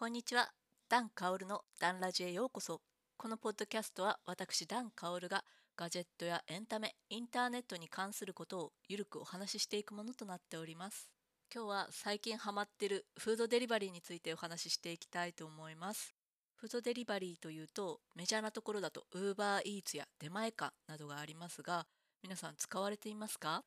こんにちは。ダン・カオルのダンラジへようこそ。このポッドキャストは私ダン・カオルがガジェットやエンタメ、インターネットに関することをゆるくお話ししていくものとなっております。今日は最近ハマってるフードデリバリーについてお話ししていきたいと思います。フードデリバリーというとメジャーなところだと Uber Eats や出前館などがありますが皆さん使われていますか？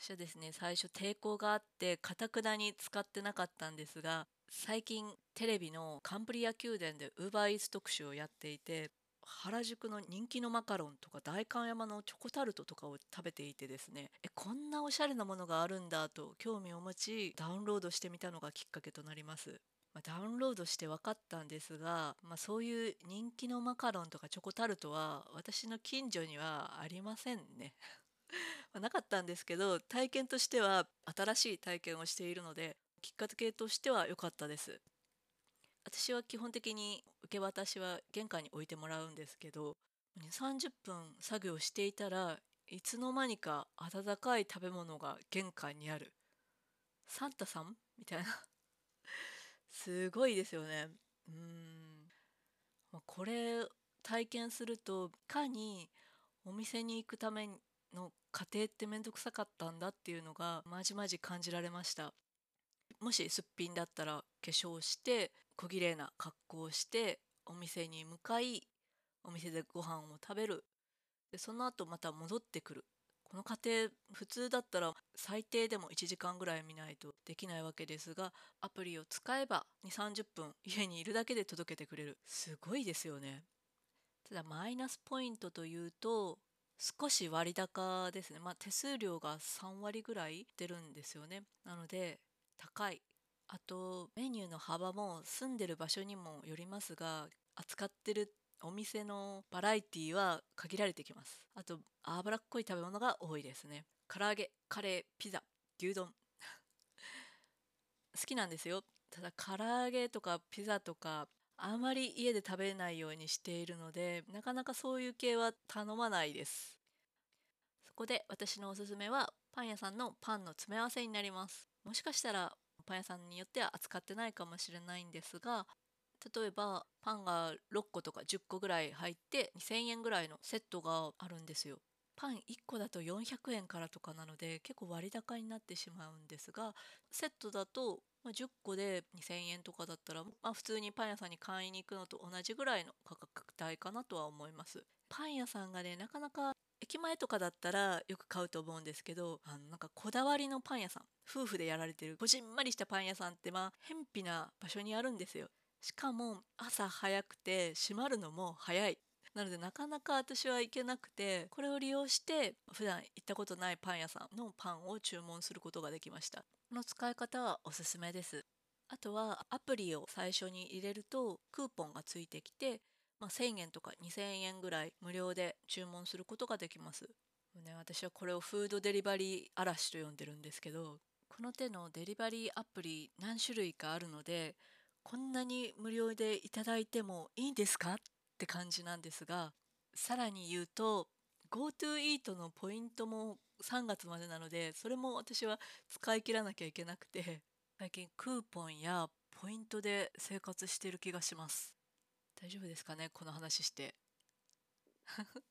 私はですね最初抵抗があってかたくなに使ってなかったんですが最近テレビのカンブリア宮殿で UberEats 特集をやっていて原宿の人気のマカロンとか代官山のチョコタルトとかを食べていてですねえこんなおしゃれなものがあるんだと興味を持ちダウンロードしてみたのがきっかけとなります。まあ、ダウンロードして分かったんですが、まあ、そういう人気のマカロンとかチョコタルトは私の近所にはありませんね。なかったんですけど体験としては新しい体験をしているのできっかけとしては良かったです。私は基本的に受け渡しは玄関に置いてもらうんですけど30分作業していたらいつの間にか温かい食べ物が玄関にある。サンタさんみたいな。すごいですよね。うん。これ体験するといかにお店に行くための過程って面倒くさかったんだっていうのがまじまじ感じられました。もしすっぴんだったら化粧して小綺麗な格好をしてお店に向かいお店でご飯を食べる。でその後また戻ってくる。この過程普通だったら最低でも1時間ぐらい見ないとできないわけですがアプリを使えば2 3 0分家にいるだけで届けてくれる。すごいですよね。ただマイナスポイントというと少し割高ですね。まあ手数料が3割ぐらい出るんですよね。なので高い。あとメニューの幅も住んでる場所にもよりますが扱ってるお店のバラエティは限られてきます。あと脂っこい食べ物が多いですね。唐揚げカレーピザ牛丼。好きなんですよ。ただ唐揚げとかピザとかあまり家で食べないようにしているのでなかなかそういう系は頼まないです。そこで私のおすすめはパン屋さんのパンの詰め合わせになります。もしかしたらパン屋さんによっては扱ってないかもしれないんですが例えばパンが6個とか10個ぐらい入って2,000円ぐらいのセットがあるんですよ。パン1個だと400円からとかなので結構割高になってしまうんですがセットだと10個で2,000円とかだったら、まあ、普通にパン屋さんに買いに行くのと同じぐらいの価格帯かなとは思います。パン屋さんがねなかなか駅前とかだったらよく買うと思うんですけどあのなんかこだわりのパン屋さん夫婦でやられてるこじんまりしたパン屋さんってまあ偏僻な場所にあるんですよ。しかも朝早くて閉まるのも早い。なのでなかなか私は行けなくてこれを利用して普段行ったことないパン屋さんのパンを注文することができました。この使い方はおすすめです。あとはアプリを最初に入れるとクーポンがついてきて、まあ、1000円とか2000円ぐらい無料で注文することができます。ね、私はこれをフードデリバリー嵐と呼んでるんですけどこの手のデリバリーアプリ何種類かあるのでこんなに無料でいただいてもいいんですかって感じなんですがさらに言うと GoTo イートのポイントも3月までなのでそれも私は使い切らなきゃいけなくて最近クーポンやポイントで生活してる気がします。大丈夫ですかね？この話して。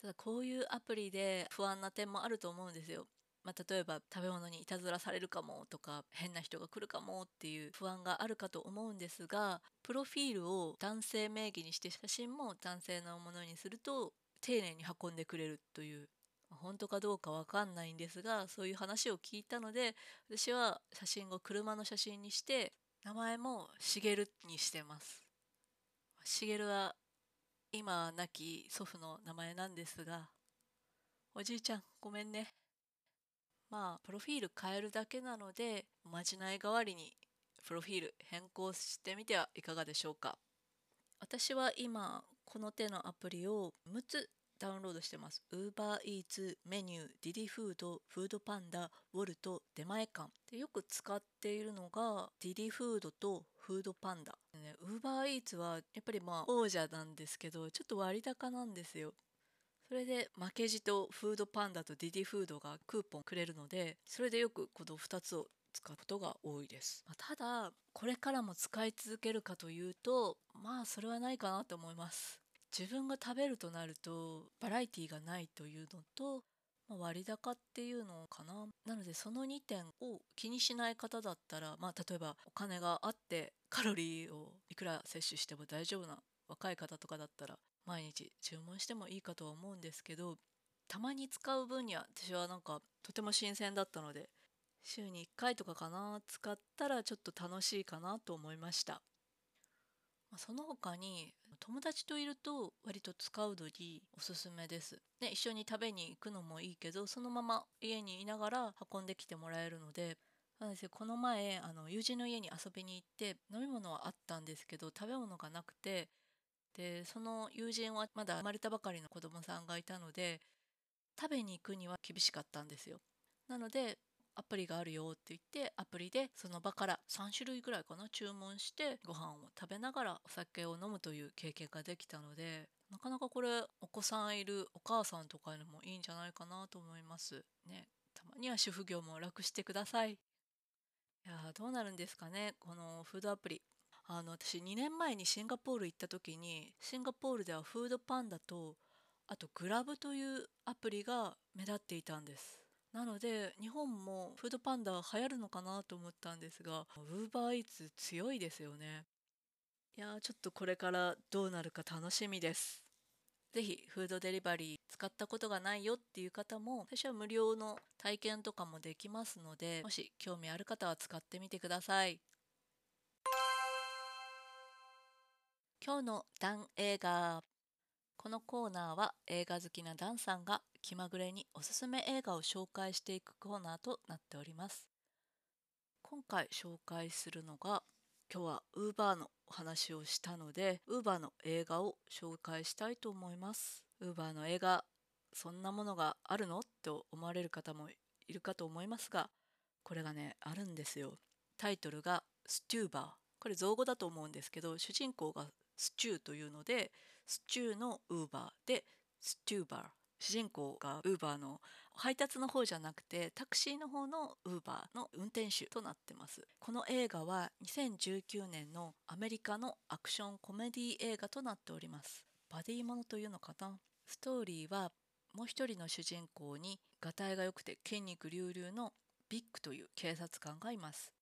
ただこういうアプリで不安な点もあると思うんですよ。まあ、例えば食べ物にいたずらされるかもとか変な人が来るかもっていう不安があるかと思うんですがプロフィールを男性名義にして写真も男性のものにすると丁寧に運んでくれるという本当かどうかわかんないんですがそういう話を聞いたので私は写真を車の写真にして名前もしげるにしてます。しげるは今亡き祖父の名前なんですがおじいちゃんごめんねまあプロフィール変えるだけなのでおまじない代わりにプロフィール変更してみてはいかがでしょうか私は今この手のアプリを6つダウンロードしてます。UberEats、メニュー、ディディフード、フードパンダ、ウォルト、出前館でよく使っているのがディディフードとフードパンダ。ね、UberEats はやっぱりまあ王者なんですけどちょっと割高なんですよ。それで負けじとフードパンダとディディフードがクーポンくれるのでそれでよくこの2つを使うことが多いです、まあ、ただこれからも使い続けるかというとまあそれはないかなと思います自分が食べるとなるとバラエティーがないというのと、まあ、割高っていうのかな。なのでその2点を気にしない方だったら、まあ、例えばお金があってカロリーをいくら摂取しても大丈夫な若い方とかだったら毎日注文してもいいかとは思うんですけどたまに使う分には私はなんかとても新鮮だったので週に1回とかかな。使ったらちょっと楽しいかなと思いました。その他に友達といると割と使うのにおすすめです。で一緒に食べに行くのもいいけどそのまま家にいながら運んできてもらえるのでなんですよ。この前あの友人の家に遊びに行って飲み物はあったんですけど食べ物がなくてでその友人はまだ生まれたばかりの子供さんがいたので食べに行くには厳しかったんですよ。なのでアプリがあるよって言ってアプリでその場から3種類ぐらいかな注文してご飯を食べながらお酒を飲むという経験ができたのでなかなかこれお子さんいるお母さんとかにもいいんじゃないかなと思います。ねたまには主婦業も楽してください。いやどうなるんですかねこのフードアプリ。あの私2年前にシンガポール行った時にシンガポールではフードパンダとあとグラブというアプリが目立っていたんです。なので日本もフードパンダ流行るのかなと思ったんですがウーバーイーツ強いですよね。いやちょっとこれからどうなるか楽しみです。是非フードデリバリー使ったことがないよっていう方も最初は無料の体験とかもできますのでもし興味ある方は使ってみてください。今日のダン映画。このコーナーは映画好きなダンさんが気まぐれにおすすめ映画を紹介していくコーナーとなっております。今回紹介するのが今日はウーバーのお話をしたのでウーバーの映画を紹介したいと思います。ウーバーの映画そんなものがあるのと思われる方もいるかと思いますがこれがねあるんですよ。タイトルがスチューバー。これ造語だと思うんですけど主人公がスチューというのでスチューのウーバーでスチューバー。主人公がウーバーの配達の方じゃなくてタクシーの方のウーバーの運転手となってます。この映画は2019年のアメリカのアクションコメディ映画となっております。バディものというのかな？ストーリーはもう一人の主人公にがたいが良くて筋肉隆々のビッグという警察官がいます。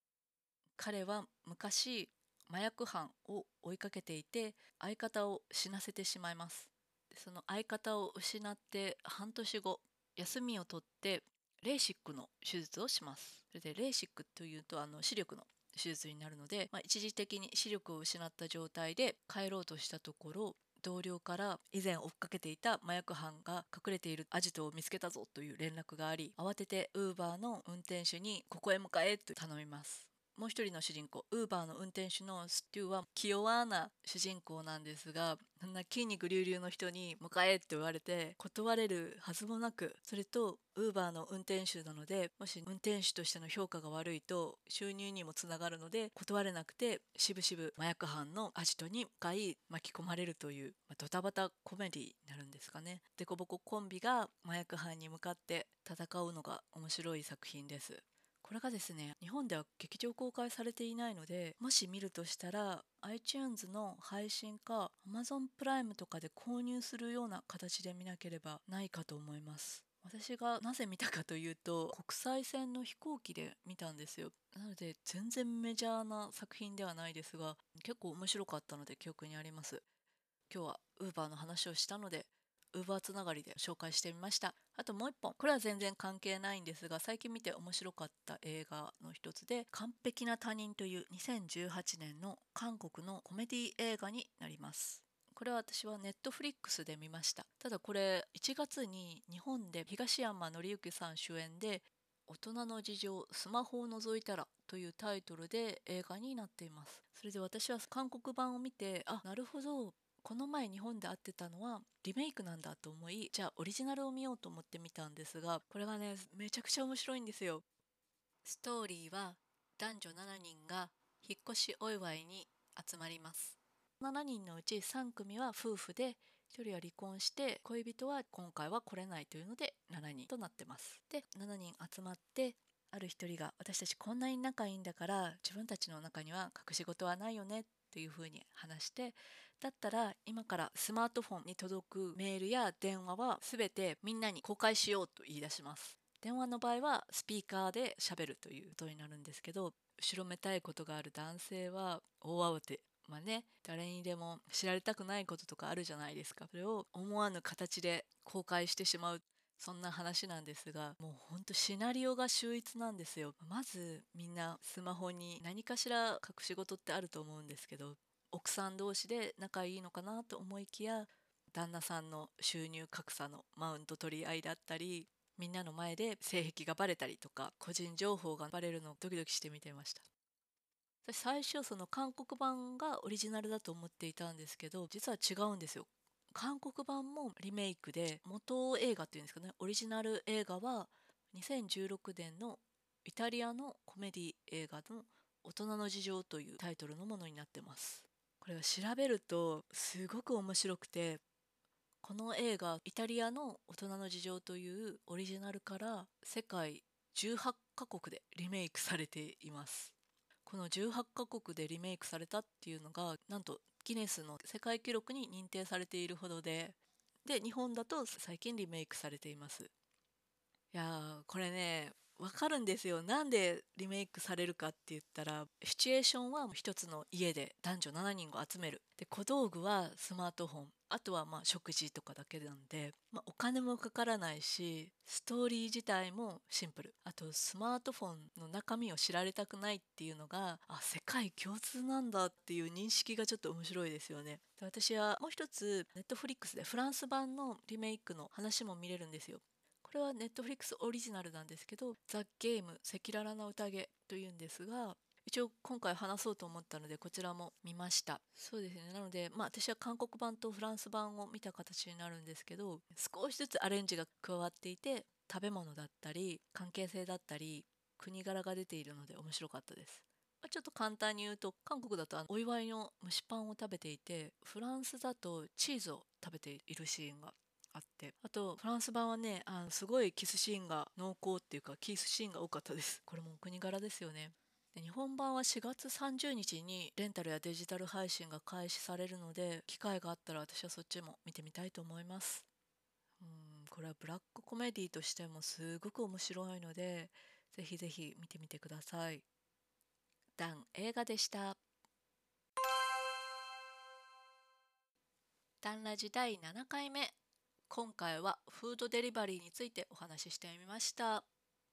彼は昔麻薬犯を追いかけていて相方を死なせてしまいます。その相方を失って半年後休みを取ってレーシックの手術をします。それでレーシックというとあの視力の手術になるので、まあ、一時的に視力を失った状態で帰ろうとしたところ同僚から以前追っかけていた麻薬犯が隠れているアジトを見つけたぞという連絡があり慌ててウーバーの運転手にここへ向かえと頼みます。もう一人の主人公ウーバーの運転手のステューは気弱な主人公なんですがそんな筋肉隆々の人に「迎え」って言われて断れるはずもなくそれとウーバーの運転手なのでもし運転手としての評価が悪いと収入にもつながるので断れなくてしぶしぶ麻薬犯のアジトに向かい巻き込まれるという、まあ、ドタバタコメディになるんですかね。デコボココンビが麻薬犯に向かって戦うのが面白い作品です。これがですね日本では劇場公開されていないのでもし見るとしたら iTunes の配信か Amazon プライムとかで購入するような形で見なければないかと思います。私がなぜ見たかというと国際線の飛行機で見たんですよ。なので全然メジャーな作品ではないですが結構面白かったので記憶にあります。今日は Uber の話をしたのでウーバーつながりで紹介してみました。あともう一本。これは全然関係ないんですが最近見て面白かった映画の一つで「完璧な他人」という2018年の韓国のコメディ映画になります。これは私はネットフリックスで見ました。ただこれ1月に日本で東山紀之さん主演で大人の事情スマホを除いたらというタイトルで映画になっています。それで私は韓国版を見てあなるほど。この前日本で会ってたのはリメイクなんだと思いじゃあオリジナルを見ようと思ってみたんですがこれがねめちゃくちゃ面白いんですよ。ストーリーは男女7人が引っ越しお祝いに集まります。7人のうち3組は夫婦で1人は離婚して恋人は今回は来れないというので7人となってます。で7人集まってある一人が私たちこんなに仲いいんだから自分たちの中には隠し事はないよねっていうふうに話してだったら今からスマートフォンに届くメールや電話は全てみんなに公開しようと言い出します。電話の場合はスピーカーで喋るということになるんですけど後ろめたいことがある男性は大慌てまあね。誰にでも知られたくないこととかあるじゃないですか。それを思わぬ形で公開してしまう。そんな話なんですがもうほんとシナリオが秀逸なんですよ。まずみんなスマホに何かしら隠し事ってあると思うんですけど奥さん同士で仲いいのかなと思いきや旦那さんの収入格差のマウント取り合いだったりみんなの前で性癖がバレたりとか個人情報がバレるのをドキドキして見てました。私最初その韓国版がオリジナルだと思っていたんですけど実は違うんですよ。韓国版もリメイクで元映画っていうんですかねオリジナル映画は2016年のイタリアのコメディ映画の大人の事情というタイトルのものになってます。これは調べるとすごく面白くてこの映画イタリアの大人の事情というオリジナルから世界18カ国でリメイクされています。この18カ国でリメイクされたっていうのがなんとギネスの世界記録に認定されているほどでで日本だと最近リメイクされています。いやーこれねわかるんですよ。なんでリメイクされるかって言ったらシチュエーションは一つの家で男女7人を集める。で小道具はスマートフォン。あとはまあ食事とかだけなんで、まあ、お金もかからないしストーリー自体もシンプル。あとスマートフォンの中身を知られたくないっていうのがあ世界共通なんだっていう認識がちょっと面白いですよね。で私はもう一つネットフリックスでフランス版のリメイクの話も見れるんですよ。れはネットフリックスオリジナルなんですけど「ザ・ゲーム赤裸々な宴」というんですが一応今回話そうと思ったのでこちらも見ました。そうですね。なのでまあ私は韓国版とフランス版を見た形になるんですけど少しずつアレンジが加わっていて食べ物だったり関係性だったり国柄が出ているので面白かったです。ちょっと簡単に言うと韓国だとお祝いの蒸しパンを食べていてフランスだとチーズを食べているシーンがあって。あとフランス版はねあのすごいキスシーンが濃厚っていうかキスシーンが多かったです。これもお国柄ですよね。日本版は4月30日にレンタルやデジタル配信が開始されるので機会があったら私はそっちも見てみたいと思います。うんこれはブラックコメディとしてもすごく面白いのでぜひぜひ見てみてください。ダン映画でした。ダンラジ第7回目。今回はフードデリバリーについてお話ししてみました。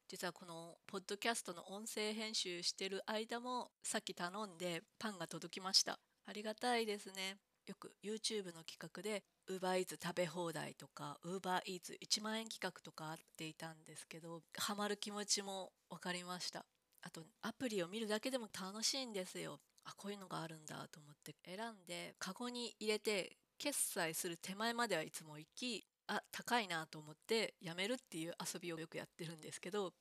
実はこのポッドキャストの音声編集してる間もさっき頼んでパンが届きました。ありがたいですね。よく YouTube の企画で UberEats 食べ放題とか UberEats1 万円企画とかあっていたんですけどハマる気持ちも分かりました。あとアプリを見るだけでも楽しいんですよ。あこういうのがあるんだと思って選んでカゴに入れて決済する手前まではいつも行きあ高いなと思ってやめるっていう遊びをよくやってるんですけど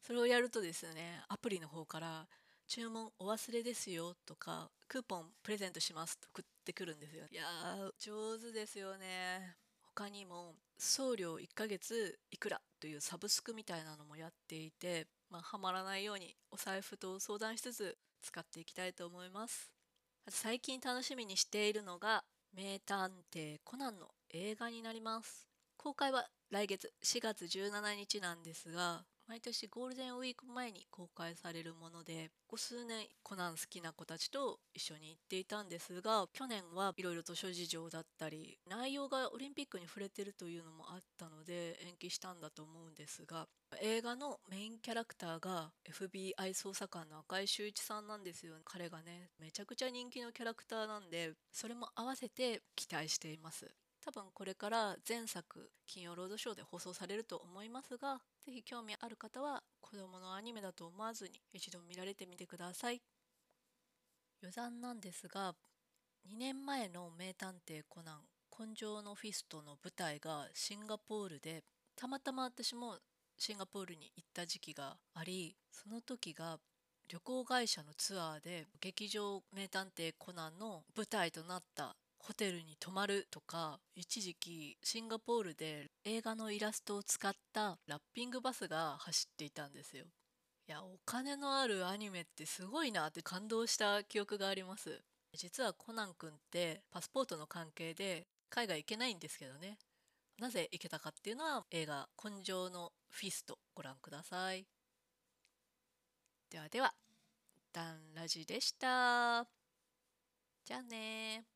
それをやるとですねアプリの方から注文お忘れですよとかクーポンプレゼントしますと送ってくるんですよ。いやー上手ですよね。他にも送料1ヶ月いくらというサブスクみたいなのもやっていてまあ、はまらないようにお財布と相談しつつ使っていきたいと思います。最近楽しみにしているのが名探偵コナンの映画になります。公開は来月4月17日なんですが毎年ゴールデンウィーク前に公開されるものでここ数年コナン好きな子たちと一緒に行っていたんですが去年はいろいろと諸事情だったり内容がオリンピックに触れてるというのもあったので延期したんだと思うんですが映画のメインキャラクターが FBI 捜査官の赤井秀一さんなんですよ彼がねめちゃくちゃ人気のキャラクターなんでそれも合わせて期待しています。多分これから前作金曜ロードショーで放送されると思いますがぜひ興味ある方は子供のアニメだと思わずに一度見られてみてください。余談なんですが2年前の名探偵コナン紺青のフィストの舞台がシンガポールでたまたま私もシンガポールに行った時期がありその時が旅行会社のツアーで劇場名探偵コナンの舞台となったホテルに泊まるとか一時期シンガポールで映画のイラストを使ったラッピングバスが走っていたんですよ。いやお金のあるアニメってすごいなって感動した記憶があります。実はコナン君ってパスポートの関係で海外行けないんですけどね。なぜ行けたかっていうのは映画「紺青のフィスト」ご覧ください。ではではダンラジでした。じゃあね